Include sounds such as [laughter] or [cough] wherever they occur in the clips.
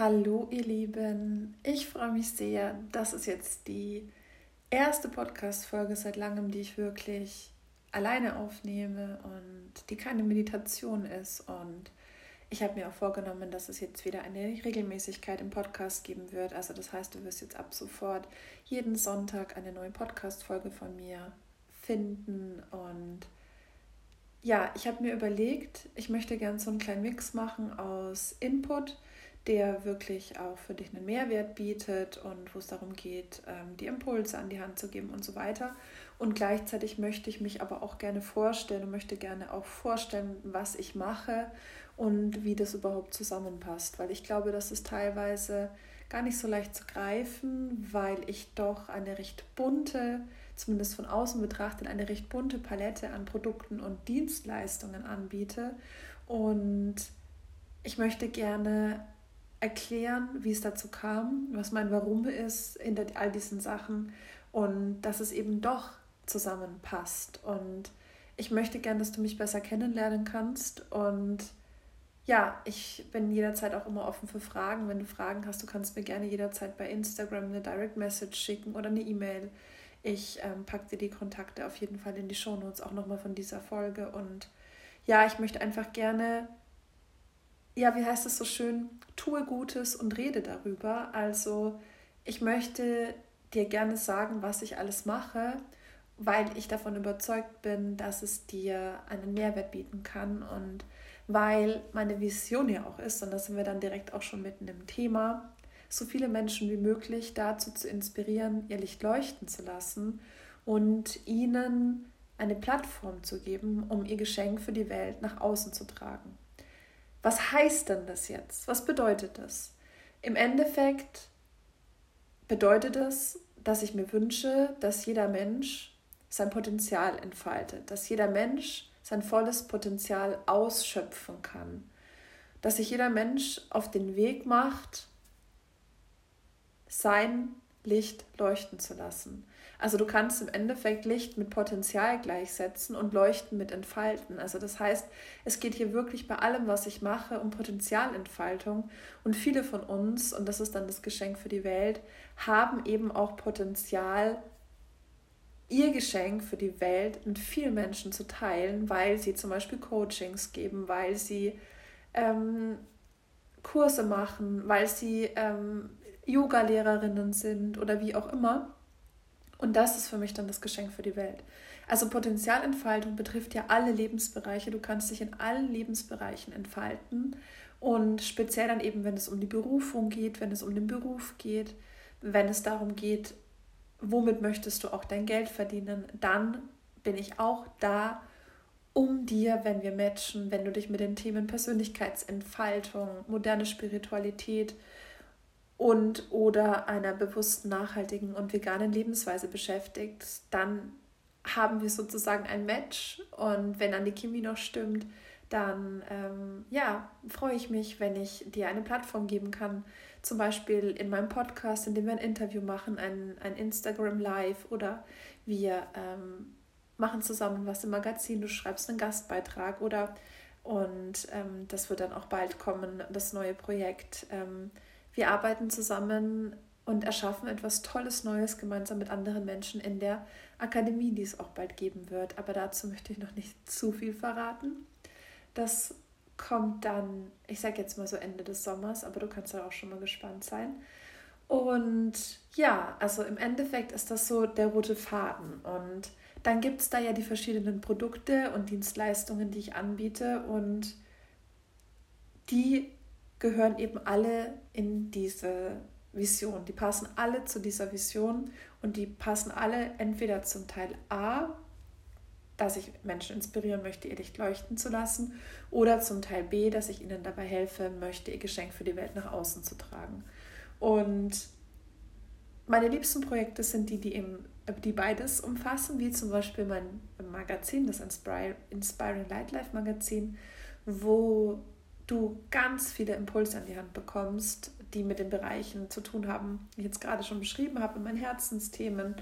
Hallo ihr Lieben, ich freue mich sehr. Das ist jetzt die erste Podcast-Folge seit langem, die ich wirklich alleine aufnehme und die keine Meditation ist. Und ich habe mir auch vorgenommen, dass es jetzt wieder eine Regelmäßigkeit im Podcast geben wird. Also das heißt, du wirst jetzt ab sofort jeden Sonntag eine neue Podcast-Folge von mir finden. Und ja, ich habe mir überlegt, ich möchte gerne so einen kleinen Mix machen aus Input der wirklich auch für dich einen Mehrwert bietet und wo es darum geht, ähm, die Impulse an die Hand zu geben und so weiter. Und gleichzeitig möchte ich mich aber auch gerne vorstellen und möchte gerne auch vorstellen, was ich mache und wie das überhaupt zusammenpasst, weil ich glaube, das ist teilweise gar nicht so leicht zu greifen, weil ich doch eine recht bunte, zumindest von außen betrachtet, eine recht bunte Palette an Produkten und Dienstleistungen anbiete. Und ich möchte gerne erklären, wie es dazu kam, was mein Warum ist hinter all diesen Sachen und dass es eben doch zusammenpasst. Und ich möchte gern, dass du mich besser kennenlernen kannst. Und ja, ich bin jederzeit auch immer offen für Fragen. Wenn du Fragen hast, du kannst mir gerne jederzeit bei Instagram eine Direct Message schicken oder eine E-Mail. Ich ähm, packe dir die Kontakte auf jeden Fall in die Shownotes auch nochmal von dieser Folge. Und ja, ich möchte einfach gerne ja, wie heißt es so schön, tue Gutes und rede darüber. Also ich möchte dir gerne sagen, was ich alles mache, weil ich davon überzeugt bin, dass es dir einen Mehrwert bieten kann und weil meine Vision ja auch ist, und da sind wir dann direkt auch schon mitten im Thema, so viele Menschen wie möglich dazu zu inspirieren, ihr Licht leuchten zu lassen und ihnen eine Plattform zu geben, um ihr Geschenk für die Welt nach außen zu tragen. Was heißt denn das jetzt? Was bedeutet das? Im Endeffekt bedeutet es, dass ich mir wünsche, dass jeder Mensch sein Potenzial entfaltet, dass jeder Mensch sein volles Potenzial ausschöpfen kann, dass sich jeder Mensch auf den Weg macht, sein Licht leuchten zu lassen. Also du kannst im Endeffekt Licht mit Potenzial gleichsetzen und Leuchten mit Entfalten. Also das heißt, es geht hier wirklich bei allem, was ich mache, um Potenzialentfaltung. Und viele von uns, und das ist dann das Geschenk für die Welt, haben eben auch Potenzial, ihr Geschenk für die Welt mit vielen Menschen zu teilen, weil sie zum Beispiel Coachings geben, weil sie ähm, Kurse machen, weil sie ähm, Yoga-Lehrerinnen sind oder wie auch immer. Und das ist für mich dann das Geschenk für die Welt. Also Potenzialentfaltung betrifft ja alle Lebensbereiche. Du kannst dich in allen Lebensbereichen entfalten. Und speziell dann eben, wenn es um die Berufung geht, wenn es um den Beruf geht, wenn es darum geht, womit möchtest du auch dein Geld verdienen, dann bin ich auch da, um dir, wenn wir matchen, wenn du dich mit den Themen Persönlichkeitsentfaltung, moderne Spiritualität, und oder einer bewussten, nachhaltigen und veganen Lebensweise beschäftigt, dann haben wir sozusagen ein Match und wenn dann die Chemie noch stimmt, dann ähm, ja, freue ich mich, wenn ich dir eine Plattform geben kann. Zum Beispiel in meinem Podcast, in dem wir ein Interview machen, ein, ein Instagram Live oder wir ähm, machen zusammen was im Magazin, du schreibst einen Gastbeitrag oder und ähm, das wird dann auch bald kommen, das neue Projekt. Ähm, wir arbeiten zusammen und erschaffen etwas Tolles Neues gemeinsam mit anderen Menschen in der Akademie, die es auch bald geben wird. Aber dazu möchte ich noch nicht zu viel verraten. Das kommt dann, ich sage jetzt mal so Ende des Sommers, aber du kannst ja auch schon mal gespannt sein. Und ja, also im Endeffekt ist das so der rote Faden. Und dann gibt es da ja die verschiedenen Produkte und Dienstleistungen, die ich anbiete. Und die gehören eben alle in diese Vision. Die passen alle zu dieser Vision und die passen alle entweder zum Teil A, dass ich Menschen inspirieren möchte, ihr Licht leuchten zu lassen, oder zum Teil B, dass ich ihnen dabei helfen möchte, ihr Geschenk für die Welt nach außen zu tragen. Und meine liebsten Projekte sind die, die, eben, die beides umfassen, wie zum Beispiel mein Magazin, das Inspiring Light Life Magazin, wo du ganz viele Impulse an die Hand bekommst, die mit den Bereichen zu tun haben, die ich jetzt gerade schon beschrieben habe, in meinen Herzensthemen.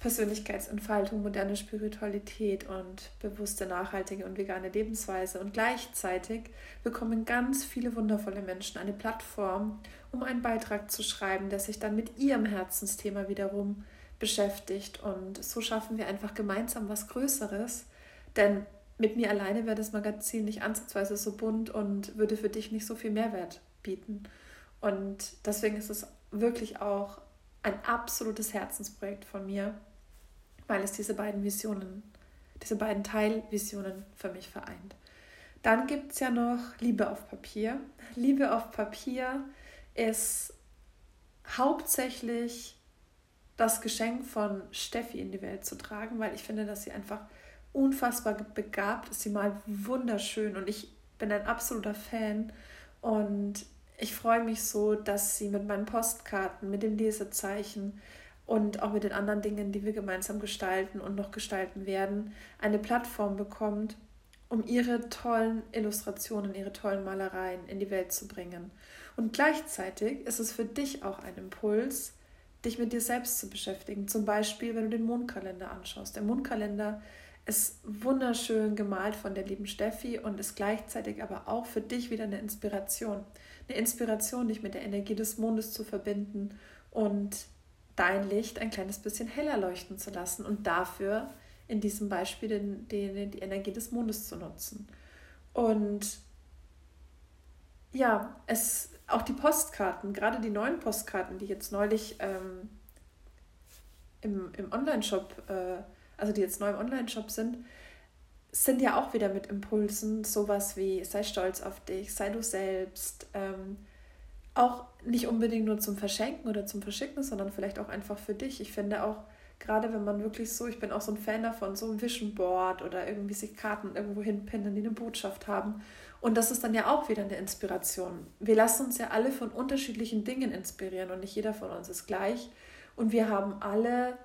Persönlichkeitsentfaltung, moderne Spiritualität und bewusste, nachhaltige und vegane Lebensweise. Und gleichzeitig bekommen ganz viele wundervolle Menschen eine Plattform, um einen Beitrag zu schreiben, der sich dann mit ihrem Herzensthema wiederum beschäftigt. Und so schaffen wir einfach gemeinsam was Größeres. Denn mit mir alleine wäre das Magazin nicht ansatzweise so bunt und würde für dich nicht so viel Mehrwert bieten. Und deswegen ist es wirklich auch ein absolutes Herzensprojekt von mir, weil es diese beiden Visionen, diese beiden Teilvisionen für mich vereint. Dann gibt es ja noch Liebe auf Papier. [laughs] Liebe auf Papier ist hauptsächlich das Geschenk von Steffi in die Welt zu tragen, weil ich finde, dass sie einfach unfassbar begabt ist. Sie malt wunderschön und ich bin ein absoluter Fan. Und ich freue mich so, dass sie mit meinen Postkarten, mit den Lesezeichen, und auch mit den anderen Dingen, die wir gemeinsam gestalten und noch gestalten werden, eine Plattform bekommt, um ihre tollen Illustrationen, ihre tollen Malereien in die Welt zu bringen. Und gleichzeitig ist es für dich auch ein Impuls, dich mit dir selbst zu beschäftigen. Zum Beispiel, wenn du den Mondkalender anschaust. Der Mondkalender ist wunderschön gemalt von der lieben Steffi und ist gleichzeitig aber auch für dich wieder eine Inspiration. Eine Inspiration, dich mit der Energie des Mondes zu verbinden und dein Licht ein kleines bisschen heller leuchten zu lassen und dafür in diesem Beispiel den, den, die Energie des Mondes zu nutzen. Und ja, es auch die Postkarten, gerade die neuen Postkarten, die jetzt neulich ähm, im, im Online-Shop, äh, also die jetzt neu im Online-Shop sind, sind ja auch wieder mit Impulsen, sowas wie sei stolz auf dich, sei du selbst, ähm, auch nicht unbedingt nur zum Verschenken oder zum Verschicken, sondern vielleicht auch einfach für dich. Ich finde auch, gerade wenn man wirklich so, ich bin auch so ein Fan davon, so ein Vision Board oder irgendwie sich Karten irgendwo hinpinnen, die eine Botschaft haben. Und das ist dann ja auch wieder eine Inspiration. Wir lassen uns ja alle von unterschiedlichen Dingen inspirieren und nicht jeder von uns ist gleich. Und wir haben alle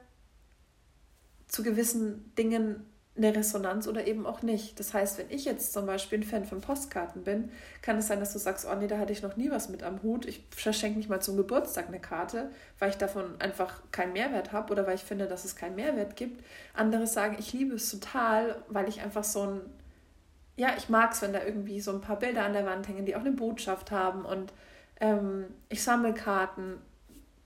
zu gewissen Dingen eine Resonanz oder eben auch nicht. Das heißt, wenn ich jetzt zum Beispiel ein Fan von Postkarten bin, kann es sein, dass du sagst, oh nee, da hatte ich noch nie was mit am Hut. Ich verschenke nicht mal zum Geburtstag eine Karte, weil ich davon einfach keinen Mehrwert habe oder weil ich finde, dass es keinen Mehrwert gibt. Andere sagen, ich liebe es total, weil ich einfach so ein, ja, ich mag es, wenn da irgendwie so ein paar Bilder an der Wand hängen, die auch eine Botschaft haben und ähm, ich sammle Karten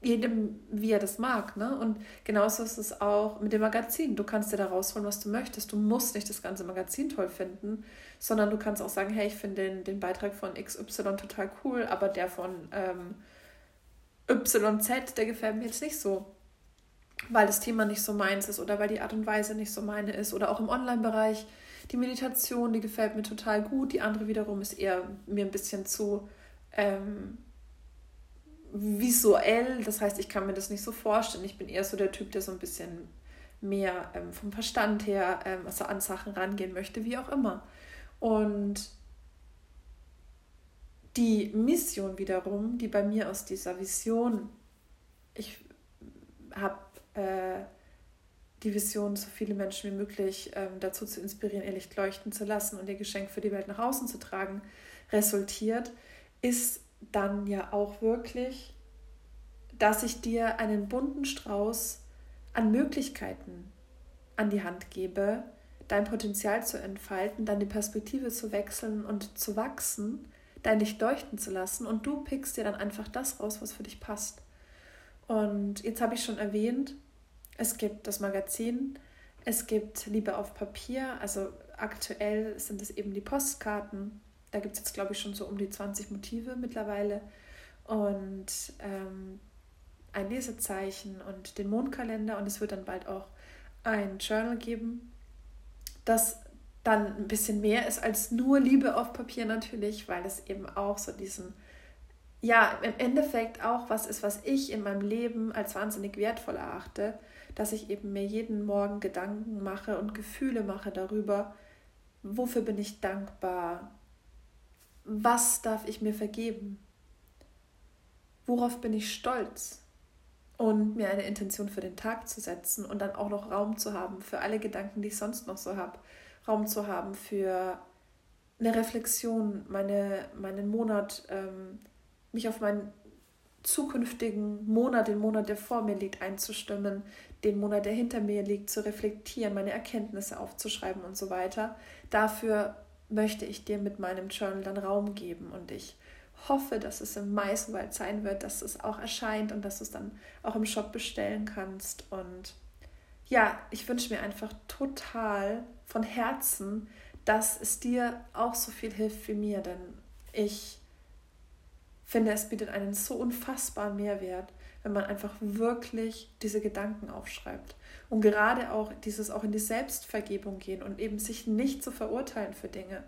jedem, wie er das mag. Ne? Und genauso ist es auch mit dem Magazin. Du kannst dir da rausholen, was du möchtest. Du musst nicht das ganze Magazin toll finden, sondern du kannst auch sagen, hey, ich finde den, den Beitrag von XY total cool, aber der von ähm, YZ, der gefällt mir jetzt nicht so. Weil das Thema nicht so meins ist oder weil die Art und Weise nicht so meine ist. Oder auch im Online-Bereich. Die Meditation, die gefällt mir total gut. Die andere wiederum ist eher mir ein bisschen zu ähm, visuell, das heißt, ich kann mir das nicht so vorstellen. Ich bin eher so der Typ, der so ein bisschen mehr ähm, vom Verstand her ähm, also an Sachen rangehen möchte, wie auch immer. Und die Mission wiederum, die bei mir aus dieser Vision, ich habe äh, die Vision, so viele Menschen wie möglich ähm, dazu zu inspirieren, ihr Licht leuchten zu lassen und ihr Geschenk für die Welt nach außen zu tragen, resultiert, ist dann ja auch wirklich, dass ich dir einen bunten Strauß an Möglichkeiten an die Hand gebe, dein Potenzial zu entfalten, deine Perspektive zu wechseln und zu wachsen, dein Licht leuchten zu lassen und du pickst dir dann einfach das raus, was für dich passt. Und jetzt habe ich schon erwähnt, es gibt das Magazin, es gibt Liebe auf Papier, also aktuell sind es eben die Postkarten, da gibt es jetzt, glaube ich, schon so um die 20 Motive mittlerweile. Und ähm, ein Lesezeichen und den Mondkalender. Und es wird dann bald auch ein Journal geben, das dann ein bisschen mehr ist als nur Liebe auf Papier natürlich, weil es eben auch so diesen, ja, im Endeffekt auch was ist, was ich in meinem Leben als wahnsinnig wertvoll erachte, dass ich eben mir jeden Morgen Gedanken mache und Gefühle mache darüber, wofür bin ich dankbar, was darf ich mir vergeben? Worauf bin ich stolz? Und mir eine Intention für den Tag zu setzen und dann auch noch Raum zu haben für alle Gedanken, die ich sonst noch so habe. Raum zu haben für eine Reflexion, meine, meinen Monat, ähm, mich auf mein zukünftigen Monat, den Monat, der vor mir liegt, einzustimmen, den Monat, der hinter mir liegt, zu reflektieren, meine Erkenntnisse aufzuschreiben und so weiter. Dafür möchte ich dir mit meinem Journal dann Raum geben und ich hoffe, dass es im Mai soweit sein wird, dass es auch erscheint und dass du es dann auch im Shop bestellen kannst. Und ja, ich wünsche mir einfach total von Herzen, dass es dir auch so viel hilft wie mir, denn ich finde, es bietet einen so unfassbaren Mehrwert, wenn man einfach wirklich diese Gedanken aufschreibt. Und gerade auch dieses auch in die Selbstvergebung gehen und eben sich nicht zu verurteilen für Dinge.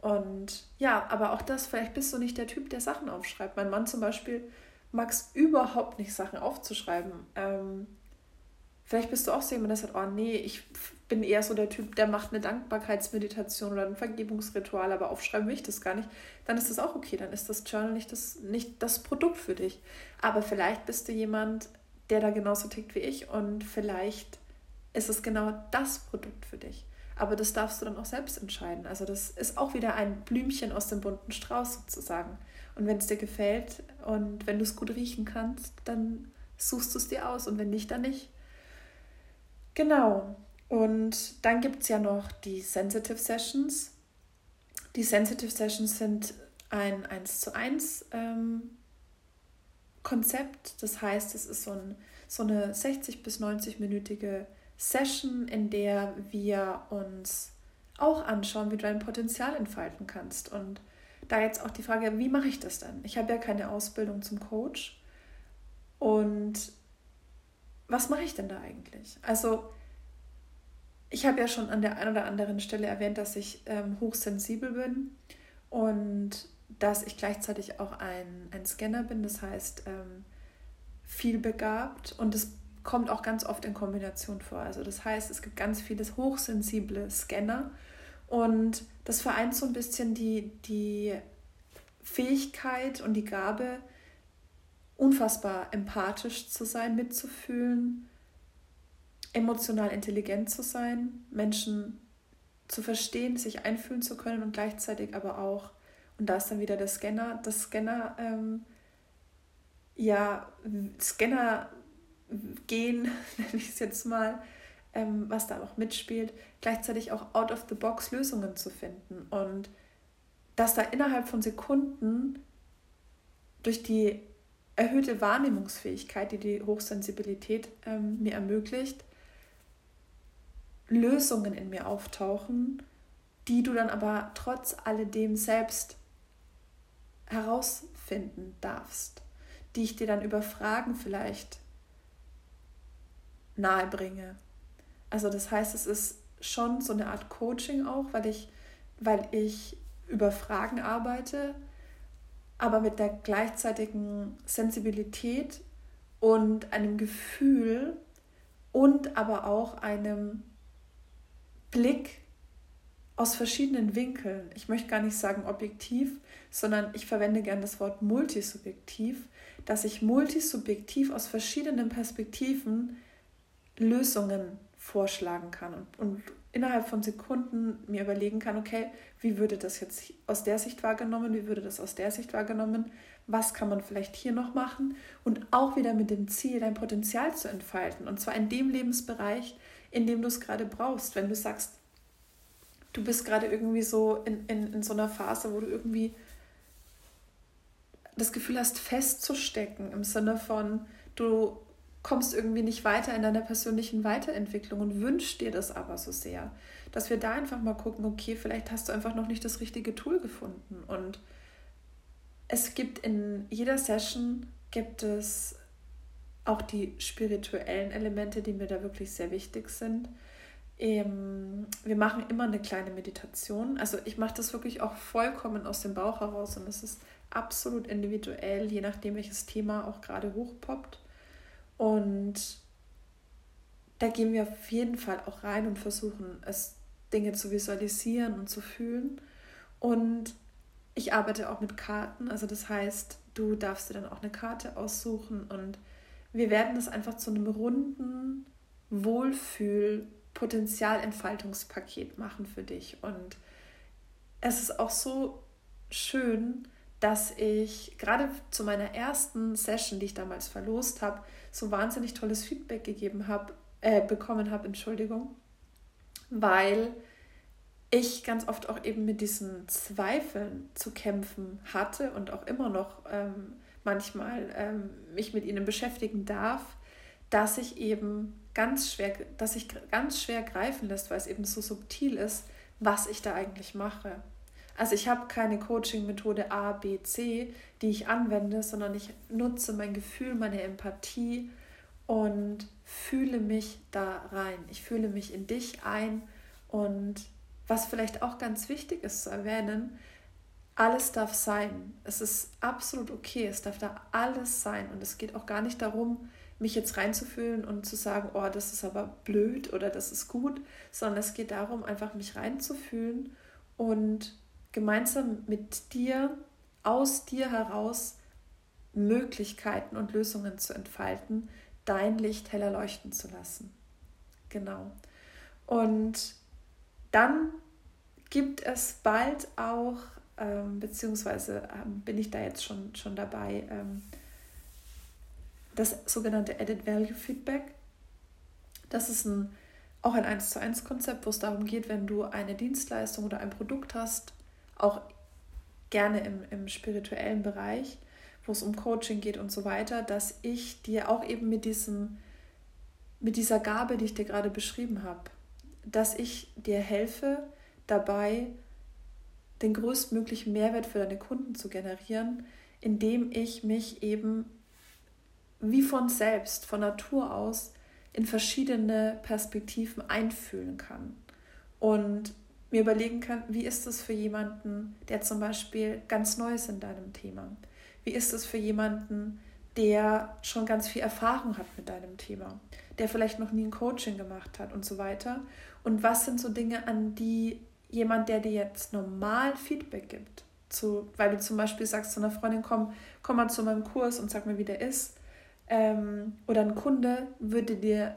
Und ja, aber auch das, vielleicht bist du nicht der Typ, der Sachen aufschreibt. Mein Mann zum Beispiel mag es überhaupt nicht, Sachen aufzuschreiben. Ähm, vielleicht bist du auch so jemand, der sagt, oh nee, ich bin eher so der Typ, der macht eine Dankbarkeitsmeditation oder ein Vergebungsritual, aber aufschreiben will ich das gar nicht. Dann ist das auch okay, dann ist das Journal nicht das, nicht das Produkt für dich. Aber vielleicht bist du jemand, der da genauso tickt wie ich und vielleicht ist es genau das Produkt für dich. Aber das darfst du dann auch selbst entscheiden. Also das ist auch wieder ein Blümchen aus dem bunten Strauß sozusagen. Und wenn es dir gefällt und wenn du es gut riechen kannst, dann suchst du es dir aus und wenn nicht, dann nicht. Genau. Und dann gibt es ja noch die Sensitive Sessions. Die Sensitive Sessions sind ein 1 zu 1 ähm, Konzept. Das heißt, es ist so, ein, so eine 60 bis 90-minütige Session, in der wir uns auch anschauen, wie du dein Potenzial entfalten kannst. Und da jetzt auch die Frage, wie mache ich das dann? Ich habe ja keine Ausbildung zum Coach. Und was mache ich denn da eigentlich? Also, ich habe ja schon an der einen oder anderen Stelle erwähnt, dass ich ähm, hochsensibel bin und dass ich gleichzeitig auch ein, ein Scanner bin, das heißt ähm, viel begabt. Und das kommt auch ganz oft in Kombination vor. Also das heißt, es gibt ganz viele hochsensible Scanner und das vereint so ein bisschen die, die Fähigkeit und die Gabe, unfassbar empathisch zu sein, mitzufühlen, emotional intelligent zu sein, Menschen zu verstehen, sich einfühlen zu können und gleichzeitig aber auch, und da ist dann wieder der Scanner, das Scanner, ähm, ja, Scanner gehen, [laughs] nenne ich es jetzt mal, ähm, was da auch mitspielt, gleichzeitig auch out of the box Lösungen zu finden. Und dass da innerhalb von Sekunden durch die erhöhte Wahrnehmungsfähigkeit, die die Hochsensibilität ähm, mir ermöglicht, Lösungen in mir auftauchen, die du dann aber trotz alledem selbst herausfinden darfst, die ich dir dann über Fragen vielleicht nahe bringe. Also das heißt, es ist schon so eine Art Coaching auch, weil ich, weil ich über Fragen arbeite, aber mit der gleichzeitigen Sensibilität und einem Gefühl und aber auch einem Blick aus verschiedenen Winkeln. Ich möchte gar nicht sagen objektiv, sondern ich verwende gern das Wort multisubjektiv, dass ich multisubjektiv aus verschiedenen Perspektiven Lösungen vorschlagen kann und, und innerhalb von Sekunden mir überlegen kann, okay, wie würde das jetzt aus der Sicht wahrgenommen, wie würde das aus der Sicht wahrgenommen, was kann man vielleicht hier noch machen und auch wieder mit dem Ziel, dein Potenzial zu entfalten und zwar in dem Lebensbereich, in dem du es gerade brauchst. Wenn du sagst, du bist gerade irgendwie so in, in, in so einer Phase, wo du irgendwie das Gefühl hast, festzustecken im Sinne von, du kommst irgendwie nicht weiter in deiner persönlichen Weiterentwicklung und wünschst dir das aber so sehr, dass wir da einfach mal gucken, okay, vielleicht hast du einfach noch nicht das richtige Tool gefunden und es gibt in jeder Session gibt es auch die spirituellen Elemente, die mir da wirklich sehr wichtig sind. Wir machen immer eine kleine Meditation. Also ich mache das wirklich auch vollkommen aus dem Bauch heraus und es ist absolut individuell, je nachdem welches Thema auch gerade hochpoppt. Und da gehen wir auf jeden Fall auch rein und versuchen, es Dinge zu visualisieren und zu fühlen. Und ich arbeite auch mit Karten, also das heißt, du darfst dir dann auch eine Karte aussuchen und wir werden das einfach zu einem runden Wohlfühl-Potenzialentfaltungspaket machen für dich. Und es ist auch so schön, dass ich gerade zu meiner ersten Session, die ich damals verlost habe, so wahnsinnig tolles Feedback gegeben habe, äh, bekommen habe, Entschuldigung, weil ich ganz oft auch eben mit diesen Zweifeln zu kämpfen hatte und auch immer noch ähm, manchmal ähm, mich mit ihnen beschäftigen darf, dass ich eben ganz schwer, dass sich ganz schwer greifen lässt, weil es eben so subtil ist, was ich da eigentlich mache. Also ich habe keine Coaching-Methode A, B, C, die ich anwende, sondern ich nutze mein Gefühl, meine Empathie und fühle mich da rein. Ich fühle mich in dich ein und was vielleicht auch ganz wichtig ist zu erwähnen, alles darf sein. Es ist absolut okay. Es darf da alles sein. Und es geht auch gar nicht darum, mich jetzt reinzufühlen und zu sagen, oh, das ist aber blöd oder das ist gut, sondern es geht darum, einfach mich reinzufühlen und gemeinsam mit dir, aus dir heraus Möglichkeiten und Lösungen zu entfalten, dein Licht heller leuchten zu lassen. Genau. Und dann gibt es bald auch, ähm, beziehungsweise ähm, bin ich da jetzt schon, schon dabei, ähm, das sogenannte Added Value Feedback. Das ist ein, auch ein 1 zu 1 Konzept, wo es darum geht, wenn du eine Dienstleistung oder ein Produkt hast, auch gerne im, im spirituellen Bereich, wo es um Coaching geht und so weiter, dass ich dir auch eben mit diesem, mit dieser Gabe, die ich dir gerade beschrieben habe, dass ich dir helfe, dabei den größtmöglichen Mehrwert für deine Kunden zu generieren, indem ich mich eben wie von selbst, von Natur aus, in verschiedene Perspektiven einfühlen kann. Und mir überlegen kann, wie ist es für jemanden, der zum Beispiel ganz neu ist in deinem Thema? Wie ist es für jemanden, der schon ganz viel Erfahrung hat mit deinem Thema, der vielleicht noch nie ein Coaching gemacht hat und so weiter? Und was sind so Dinge, an die jemand, der dir jetzt normal Feedback gibt, zu, weil du zum Beispiel sagst zu einer Freundin, komm, komm mal zu meinem Kurs und sag mir, wie der ist, ähm, oder ein Kunde würde dir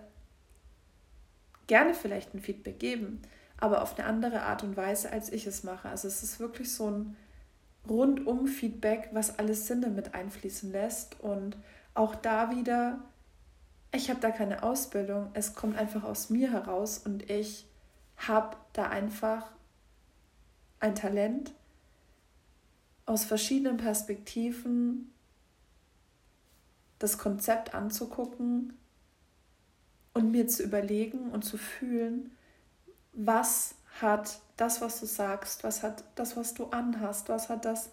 gerne vielleicht ein Feedback geben, aber auf eine andere Art und Weise, als ich es mache. Also es ist wirklich so ein Rundum-Feedback, was alles Sinne mit einfließen lässt. Und auch da wieder, ich habe da keine Ausbildung, es kommt einfach aus mir heraus und ich habe da einfach ein Talent, aus verschiedenen Perspektiven das Konzept anzugucken und mir zu überlegen und zu fühlen, was hat das, was du sagst, was hat das, was du anhast, was hat das,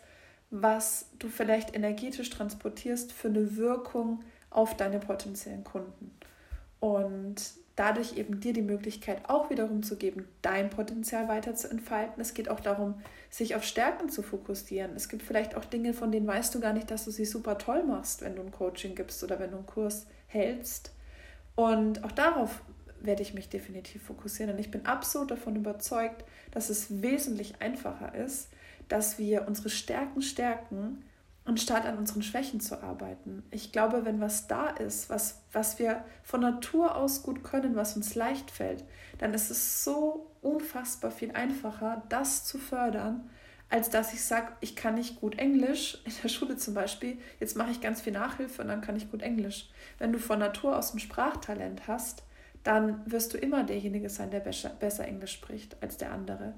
was du vielleicht energetisch transportierst, für eine Wirkung auf deine potenziellen Kunden. Und dadurch eben dir die Möglichkeit auch wiederum zu geben, dein Potenzial weiter zu entfalten. Es geht auch darum, sich auf Stärken zu fokussieren. Es gibt vielleicht auch Dinge, von denen weißt du gar nicht, dass du sie super toll machst, wenn du ein Coaching gibst oder wenn du einen Kurs hältst. Und auch darauf werde ich mich definitiv fokussieren. Und ich bin absolut davon überzeugt, dass es wesentlich einfacher ist, dass wir unsere Stärken stärken anstatt an unseren Schwächen zu arbeiten. Ich glaube, wenn was da ist, was, was wir von Natur aus gut können, was uns leicht fällt, dann ist es so unfassbar viel einfacher, das zu fördern, als dass ich sage, ich kann nicht gut Englisch, in der Schule zum Beispiel, jetzt mache ich ganz viel Nachhilfe und dann kann ich gut Englisch. Wenn du von Natur aus ein Sprachtalent hast, dann wirst du immer derjenige sein, der besser, Englisch spricht als der andere.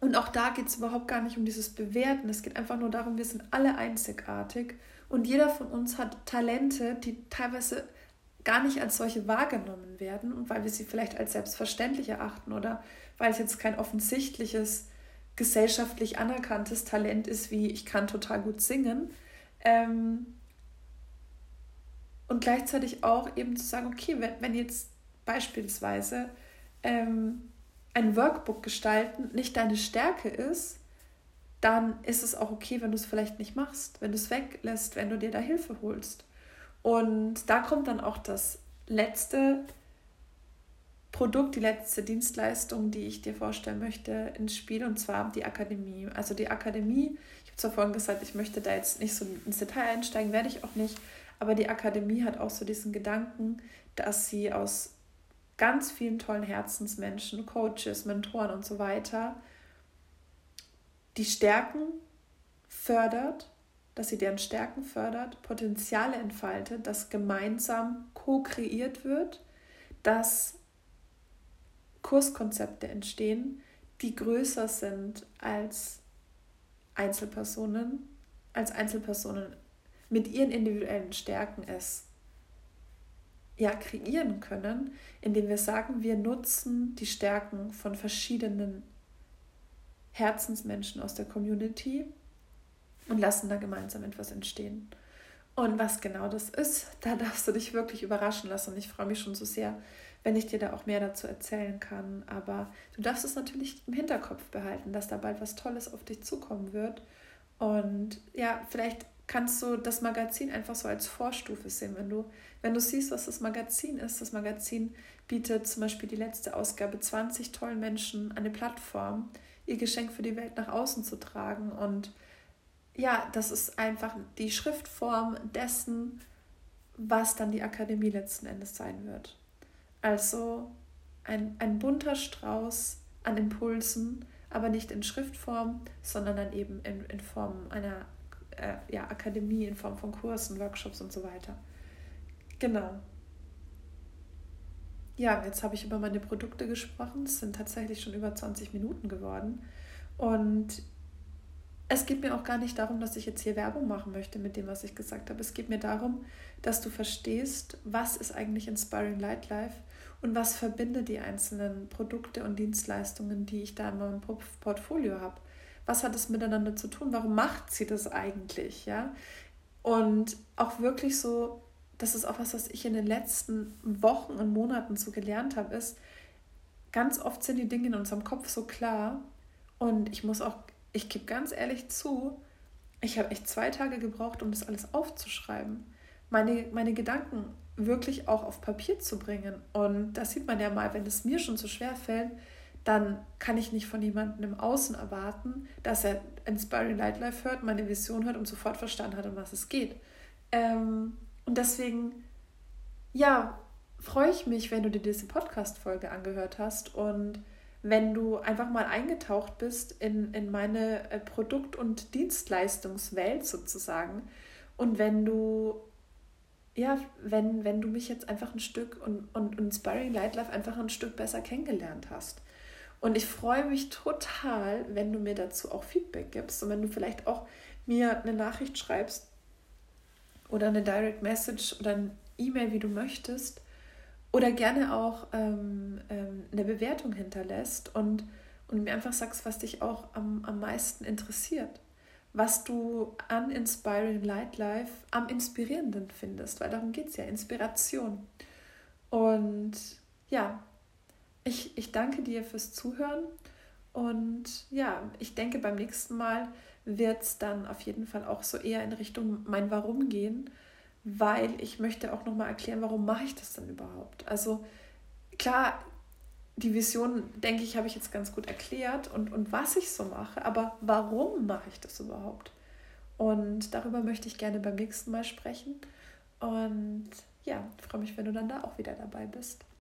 Und auch da geht es überhaupt gar nicht um dieses Bewerten. Es geht einfach nur darum, wir sind alle einzigartig und jeder von uns hat Talente, die teilweise gar nicht als solche wahrgenommen werden weil wir sie vielleicht als selbstverständlich erachten oder weil es jetzt kein offensichtliches, gesellschaftlich anerkanntes Talent ist, wie ich kann total gut singen. Ähm und gleichzeitig auch eben zu sagen, okay, wenn, wenn jetzt beispielsweise ähm, ein Workbook gestalten nicht deine Stärke ist, dann ist es auch okay, wenn du es vielleicht nicht machst, wenn du es weglässt, wenn du dir da Hilfe holst. Und da kommt dann auch das letzte Produkt, die letzte Dienstleistung, die ich dir vorstellen möchte, ins Spiel, und zwar die Akademie. Also die Akademie, ich habe zwar vorhin gesagt, ich möchte da jetzt nicht so ins Detail einsteigen, werde ich auch nicht, aber die Akademie hat auch so diesen Gedanken, dass sie aus ganz vielen tollen Herzensmenschen, Coaches, Mentoren und so weiter, die Stärken fördert, dass sie deren Stärken fördert, Potenziale entfaltet, dass gemeinsam co-kreiert wird, dass Kurskonzepte entstehen, die größer sind als Einzelpersonen, als Einzelpersonen mit ihren individuellen Stärken es ja kreieren können, indem wir sagen, wir nutzen die Stärken von verschiedenen Herzensmenschen aus der Community und lassen da gemeinsam etwas entstehen. Und was genau das ist, [laughs] da darfst du dich wirklich überraschen lassen. Ich freue mich schon so sehr, wenn ich dir da auch mehr dazu erzählen kann. Aber du darfst es natürlich im Hinterkopf behalten, dass da bald was Tolles auf dich zukommen wird. Und ja, vielleicht kannst du das Magazin einfach so als Vorstufe sehen. Wenn du, wenn du siehst, was das Magazin ist, das Magazin bietet zum Beispiel die letzte Ausgabe 20 tollen Menschen eine Plattform, ihr Geschenk für die Welt nach außen zu tragen. Und ja, das ist einfach die Schriftform dessen, was dann die Akademie letzten Endes sein wird. Also ein, ein bunter Strauß an Impulsen, aber nicht in Schriftform, sondern dann eben in, in Form einer äh, ja, Akademie, in Form von Kursen, Workshops und so weiter. Genau. Ja, jetzt habe ich über meine Produkte gesprochen. Es sind tatsächlich schon über 20 Minuten geworden. Und es geht mir auch gar nicht darum, dass ich jetzt hier Werbung machen möchte mit dem, was ich gesagt habe. Es geht mir darum, dass du verstehst, was ist eigentlich Inspiring Light Life und was verbindet die einzelnen Produkte und Dienstleistungen, die ich da in meinem Portfolio habe. Was hat es miteinander zu tun? Warum macht sie das eigentlich? Ja? Und auch wirklich so, das ist auch was, was ich in den letzten Wochen und Monaten so gelernt habe, ist, ganz oft sind die Dinge in unserem Kopf so klar. Und ich muss auch, ich gebe ganz ehrlich zu, ich habe echt zwei Tage gebraucht, um das alles aufzuschreiben. Meine, meine Gedanken wirklich auch auf Papier zu bringen. Und das sieht man ja mal, wenn es mir schon so schwer fällt, dann kann ich nicht von jemandem im Außen erwarten, dass er Inspiring Nightlife hört, meine Vision hört und sofort verstanden hat, um was es geht. Ähm, und deswegen, ja, freue ich mich, wenn du dir diese Podcast-Folge angehört hast und wenn du einfach mal eingetaucht bist in, in meine äh, Produkt- und Dienstleistungswelt sozusagen und wenn du ja, wenn, wenn du mich jetzt einfach ein Stück und, und Inspiring Light Life einfach ein Stück besser kennengelernt hast. Und ich freue mich total, wenn du mir dazu auch Feedback gibst und wenn du vielleicht auch mir eine Nachricht schreibst oder eine Direct Message oder ein E-Mail, wie du möchtest, oder gerne auch ähm, ähm, eine Bewertung hinterlässt und, und mir einfach sagst, was dich auch am, am meisten interessiert was du an Inspiring Light Life am inspirierenden findest, weil darum geht es ja, Inspiration. Und ja, ich, ich danke dir fürs Zuhören und ja, ich denke, beim nächsten Mal wird es dann auf jeden Fall auch so eher in Richtung mein Warum gehen, weil ich möchte auch nochmal erklären, warum mache ich das denn überhaupt? Also klar, die Vision, denke ich, habe ich jetzt ganz gut erklärt und, und was ich so mache, aber warum mache ich das überhaupt? Und darüber möchte ich gerne beim nächsten Mal sprechen. Und ja, freue mich, wenn du dann da auch wieder dabei bist.